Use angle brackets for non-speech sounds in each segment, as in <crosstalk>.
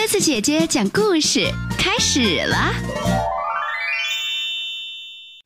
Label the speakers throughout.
Speaker 1: 鸽子姐姐讲故事开始了，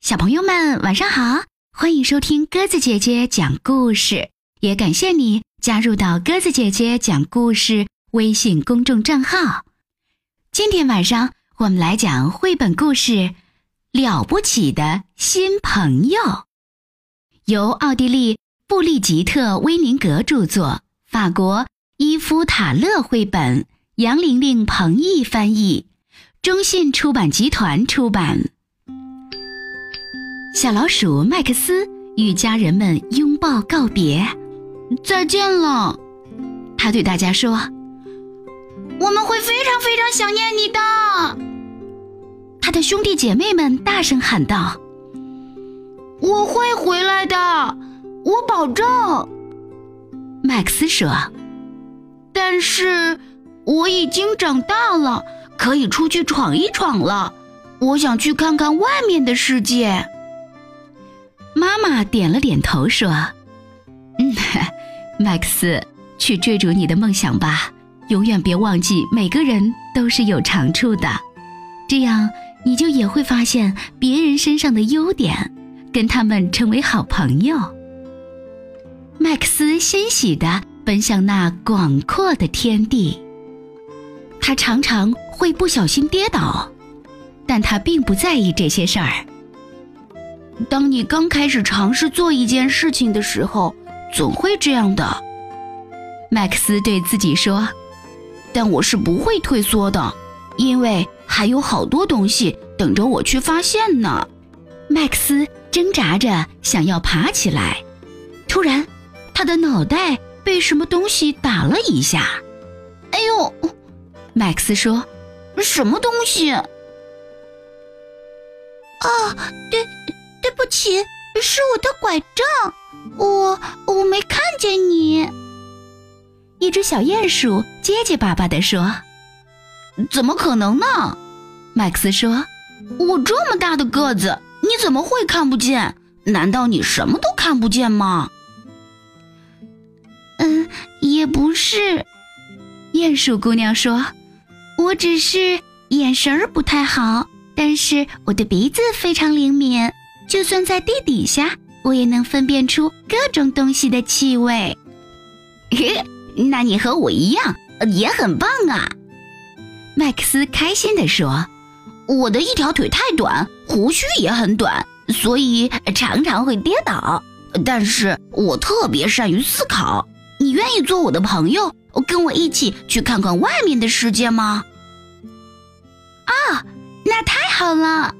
Speaker 1: 小朋友们晚上好，欢迎收听鸽子姐姐讲故事，也感谢你加入到鸽子姐姐讲故事微信公众账号。今天晚上我们来讲绘本故事《了不起的新朋友》，由奥地利布利吉特·威宁格著作，法国伊夫塔勒绘本。杨玲玲、彭毅翻译，中信出版集团出版。小老鼠麦克斯与家人们拥抱告别，再见了。他对大家说：“
Speaker 2: 我们会非常非常想念你的。”
Speaker 1: 他的兄弟姐妹们大声喊道：“
Speaker 2: 我会回来的，我保证。”
Speaker 1: 麦克斯说：“
Speaker 2: 但是。”我已经长大了，可以出去闯一闯了。我想去看看外面的世界。
Speaker 1: 妈妈点了点头，说：“嗯，麦克斯，去追逐你的梦想吧。永远别忘记，每个人都是有长处的。这样，你就也会发现别人身上的优点，跟他们成为好朋友。”麦克斯欣喜地奔向那广阔的天地。他常常会不小心跌倒，但他并不在意这些事儿。
Speaker 2: 当你刚开始尝试做一件事情的时候，总会这样的。
Speaker 1: 麦克斯对自己说：“
Speaker 2: 但我是不会退缩的，因为还有好多东西等着我去发现呢。”
Speaker 1: 麦克斯挣扎着想要爬起来，突然，他的脑袋被什么东西打了一下。
Speaker 2: “哎呦！”
Speaker 1: 麦克斯说：“
Speaker 2: 什么东西？”
Speaker 3: 啊，对，对不起，是我的拐杖，我我没看见你。
Speaker 1: 一只小鼹鼠结结巴巴地说：“
Speaker 2: 怎么可能呢？”
Speaker 1: 麦克斯说：“
Speaker 2: 我这么大的个子，你怎么会看不见？难道你什么都看不见吗？”
Speaker 3: 嗯，也不是，
Speaker 1: 鼹鼠姑娘说。
Speaker 3: 我只是眼神儿不太好，但是我的鼻子非常灵敏，就算在地底下，我也能分辨出各种东西的气味。
Speaker 2: 嘿，那你和我一样，也很棒啊！
Speaker 1: 麦克斯开心地说：“
Speaker 2: 我的一条腿太短，胡须也很短，所以常常会跌倒。但是我特别善于思考。你愿意做我的朋友？”跟我一起去看看外面的世界吗？
Speaker 3: 啊，那太好了！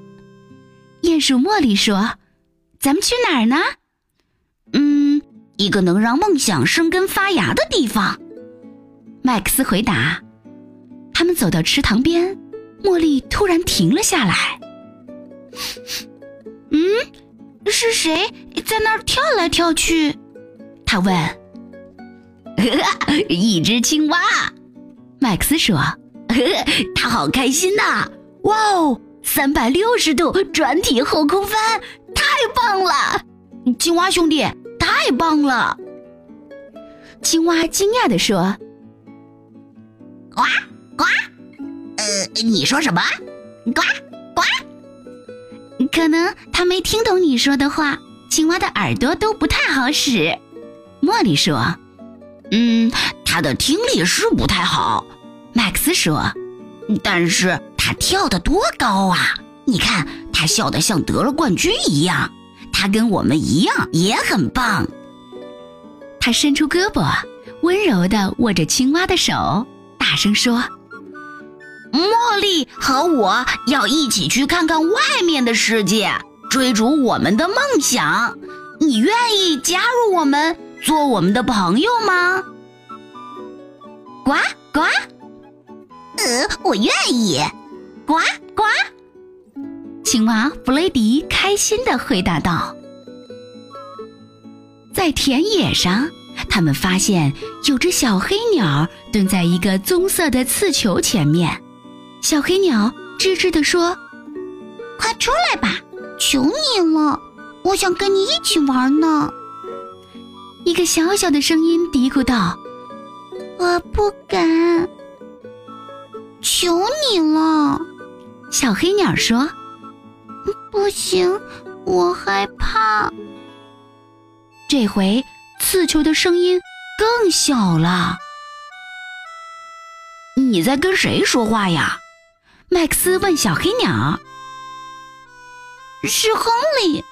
Speaker 1: 鼹鼠茉莉说：“咱们去哪儿呢？”
Speaker 2: 嗯，一个能让梦想生根发芽的地方。
Speaker 1: 麦克斯回答。他们走到池塘边，茉莉突然停了下来。
Speaker 3: 嗯，是谁在那儿跳来跳去？
Speaker 1: 他问。<laughs>
Speaker 2: 一只青蛙，
Speaker 1: 麦克斯说：“呵 <laughs>
Speaker 2: 他好开心呐！哇哦，三百六十度转体后空翻，太棒了！青蛙兄弟，太棒了！”
Speaker 1: 青蛙惊讶地说：“
Speaker 4: 呱呱，呃，你说什么？呱呱？
Speaker 3: 可能他没听懂你说的话。青蛙的耳朵都不太好使。”
Speaker 1: 茉莉说。
Speaker 2: 嗯，他的听力是不太好，
Speaker 1: 麦克斯说。
Speaker 2: 但是他跳得多高啊！你看他笑得像得了冠军一样。他跟我们一样也很棒。
Speaker 1: 他伸出胳膊，温柔地握着青蛙的手，大声说：“
Speaker 2: 茉莉和我要一起去看看外面的世界，追逐我们的梦想。你愿意加入我们？”做我们的朋友吗？
Speaker 4: 呱呱，呃，我愿意。呱呱，
Speaker 1: 青蛙弗雷迪开心的回答道。在田野上，他们发现有只小黑鸟蹲在一个棕色的刺球前面。小黑鸟吱吱地说：“
Speaker 3: 快出来吧，求你了，我想跟你一起玩呢。”
Speaker 1: 一个小小的声音嘀咕道：“
Speaker 3: 我不敢。”求你了。”
Speaker 1: 小黑鸟说：“
Speaker 3: 不行，我害怕。”
Speaker 1: 这回刺球的声音更小了。
Speaker 2: 你在跟谁说话呀？
Speaker 1: 麦克斯问小黑鸟。
Speaker 3: 是亨利，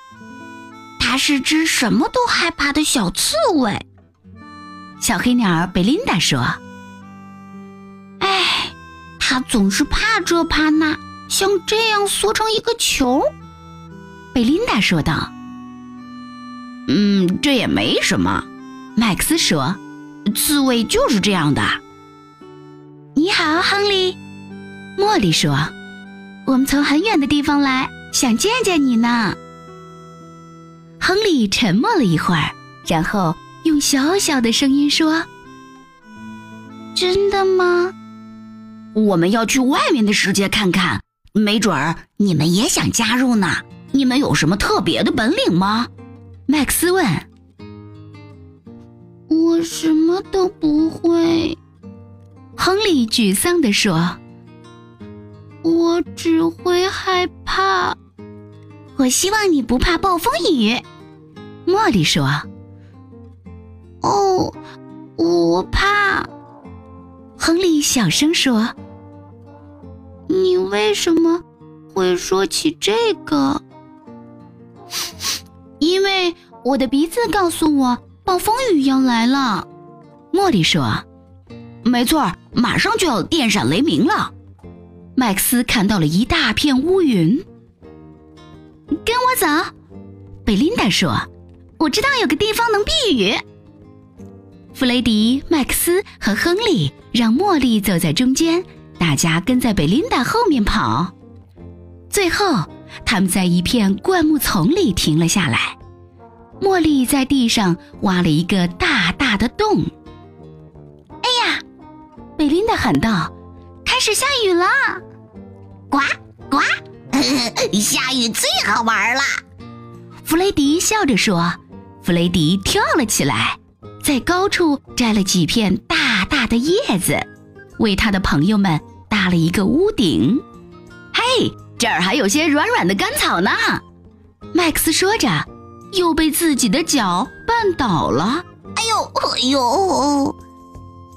Speaker 3: 他是只什么都害怕的小刺猬。
Speaker 1: 小黑鸟贝琳达说：“
Speaker 3: 哎，他总是怕这怕那，像这样缩成一个球。”
Speaker 1: 贝琳达说道。
Speaker 2: “嗯，这也没什么。”
Speaker 1: 麦克斯说，“
Speaker 2: 刺猬就是这样的。”
Speaker 3: 你好，亨利。
Speaker 1: 茉莉说：“
Speaker 3: 我们从很远的地方来。”想见见你呢。
Speaker 1: 亨利沉默了一会儿，然后用小小的声音说：“
Speaker 3: 真的吗？
Speaker 2: 我们要去外面的世界看看，没准儿你们也想加入呢。你们有什么特别的本领吗？”
Speaker 1: 麦克斯问。
Speaker 3: “我什么都不会。”
Speaker 1: 亨利沮丧地说。
Speaker 3: “我只会害怕。”我希望你不怕暴风雨，
Speaker 1: 茉莉说。
Speaker 3: 哦，我怕。
Speaker 1: 亨利小声说。
Speaker 3: 你为什么会说起这个？<laughs> 因为我的鼻子告诉我暴风雨要来了，
Speaker 1: 茉莉说。
Speaker 2: 没错，马上就要电闪雷鸣了。
Speaker 1: 麦克斯看到了一大片乌云。
Speaker 3: 跟我走，
Speaker 1: 贝琳达说：“
Speaker 3: 我知道有个地方能避雨。”
Speaker 1: 弗雷迪、麦克斯和亨利让茉莉走在中间，大家跟在贝琳达后面跑。最后，他们在一片灌木丛里停了下来。茉莉在地上挖了一个大大的洞。
Speaker 3: 哎呀！
Speaker 1: 贝琳达喊道：“
Speaker 3: 开始下雨了！”
Speaker 4: 呱呱。<laughs> 下雨最好玩了，
Speaker 1: 弗雷迪笑着说。弗雷迪跳了起来，在高处摘了几片大大的叶子，为他的朋友们搭了一个屋顶。
Speaker 2: 嘿，这儿还有些软软的干草呢。
Speaker 1: 麦克斯说着，又被自己的脚绊倒了。
Speaker 4: 哎呦，哎呦！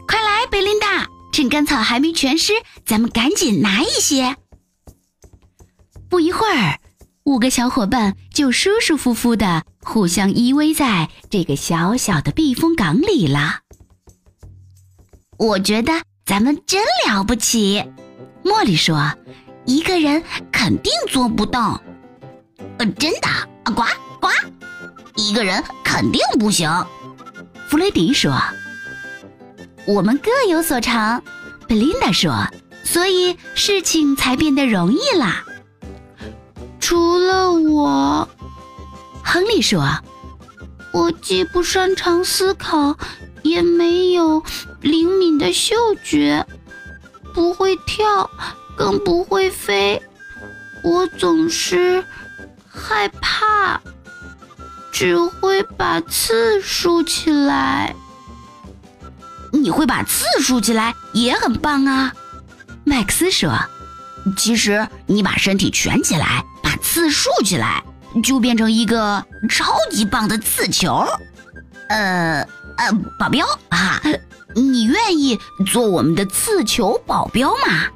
Speaker 3: 快来，贝琳达，趁干草还没全湿，咱们赶紧拿一些。
Speaker 1: 不一会儿，五个小伙伴就舒舒服服的互相依偎在这个小小的避风港里了。
Speaker 3: 我觉得咱们真了不起，
Speaker 1: 茉莉说：“
Speaker 3: 一个人肯定做不到。”
Speaker 4: 呃，真的？呱呱，一个人肯定不行。
Speaker 1: 弗雷迪说：“
Speaker 3: 我们各有所长。”
Speaker 1: 贝琳达说：“所以事情才变得容易啦。”
Speaker 3: 除了我，
Speaker 1: 亨利说：“
Speaker 3: 我既不擅长思考，也没有灵敏的嗅觉，不会跳，更不会飞。我总是害怕，只会把刺竖起来。
Speaker 2: 你会把刺竖起来也很棒啊。”
Speaker 1: 麦克斯说：“
Speaker 2: 其实你把身体蜷起来。”把刺竖起来，就变成一个超级棒的刺球。呃呃，保镖啊，你愿意做我们的刺球保镖吗？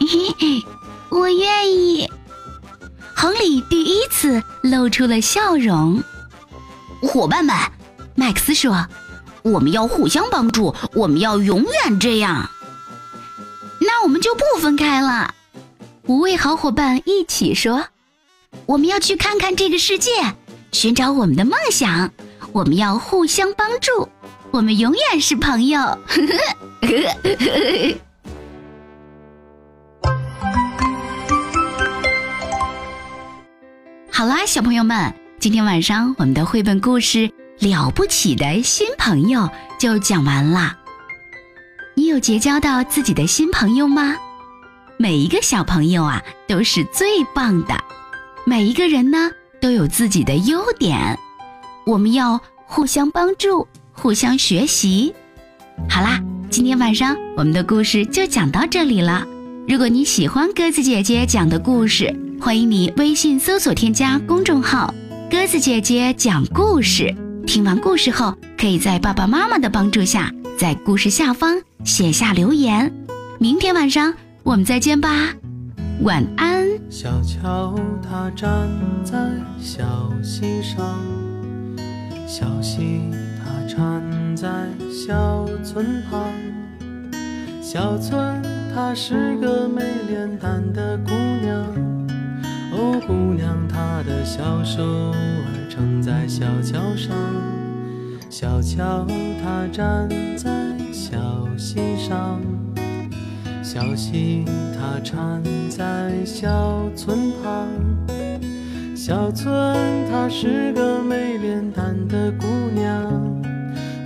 Speaker 3: 嘿嘿，我愿意。
Speaker 1: 亨利第一次露出了笑容。
Speaker 2: 伙伴们，麦克斯说：“我们要互相帮助，我们要永远这样。”
Speaker 3: 那我们就不分开了。
Speaker 1: 五位好伙伴一起说：“
Speaker 3: 我们要去看看这个世界，寻找我们的梦想。我们要互相帮助，我们永远是朋友。<laughs> ”
Speaker 1: 好啦，小朋友们，今天晚上我们的绘本故事《了不起的新朋友》就讲完啦。你有结交到自己的新朋友吗？每一个小朋友啊，都是最棒的。每一个人呢，都有自己的优点。我们要互相帮助，互相学习。好啦。今天晚上我们的故事就讲到这里了。如果你喜欢鸽子姐姐讲的故事，欢迎你微信搜索添加公众号“鸽子姐姐讲故事”。听完故事后，可以在爸爸妈妈的帮助下，在故事下方写下留言。明天晚上我们再见吧，晚安。
Speaker 5: 小桥它站在小溪上，小溪它缠在小村旁，小村。她是个美脸蛋的姑娘，哦，姑娘，她的小手儿撑在小桥上，小桥它站在小溪上，小溪它缠在小村旁，小村她是个美脸蛋的姑娘。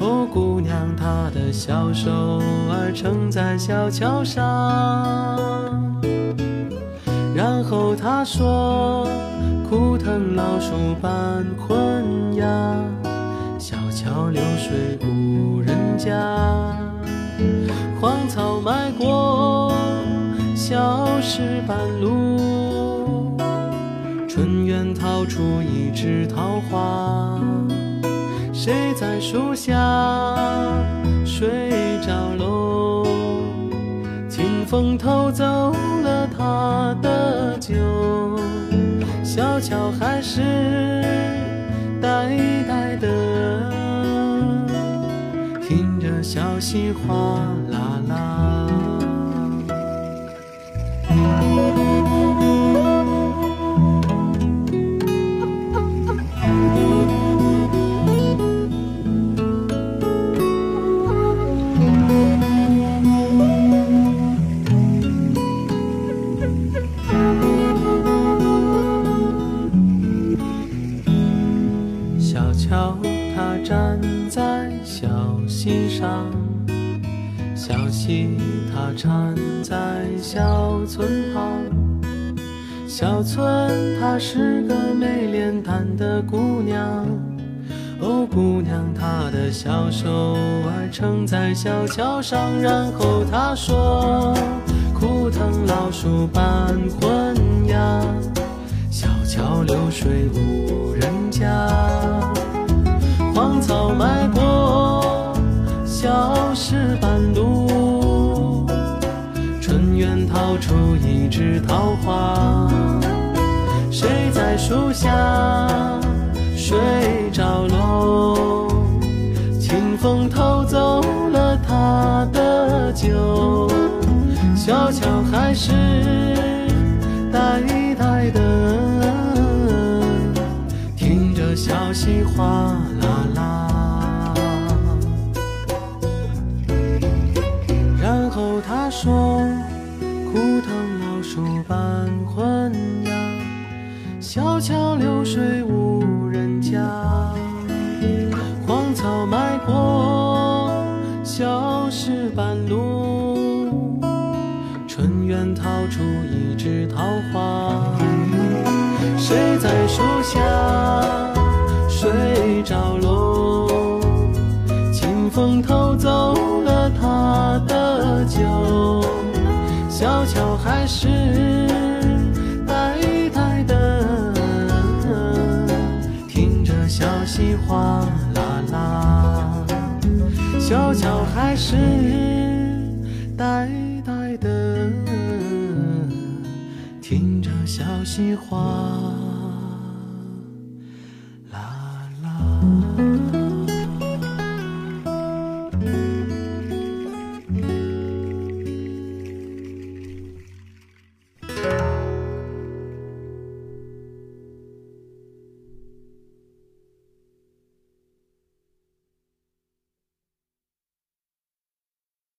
Speaker 5: 哦，姑娘，她的小手儿撑在小桥上，然后她说：“枯藤老树伴昏鸦，小桥流水无人家。荒草埋过小石板路，春园逃出一枝桃花。”谁在树下睡着喽？清风偷走了他的酒，小桥还是呆呆的，听着小溪哗小溪它缠在小村旁，小村她是个没脸蛋的姑娘。哦，姑娘，她的小手儿撑在小桥上，然后她说：枯藤老树伴昏鸦，小桥流水无人家，荒草埋过小石板路。春园逃出一枝桃花，谁在树下睡着喽？清风偷走了他的酒，小桥还是呆呆的，听着小溪哗啦啦。小桥流水无人家。荒草埋过小石板路，春园逃出一枝桃花。是呆呆的，听着小溪哗。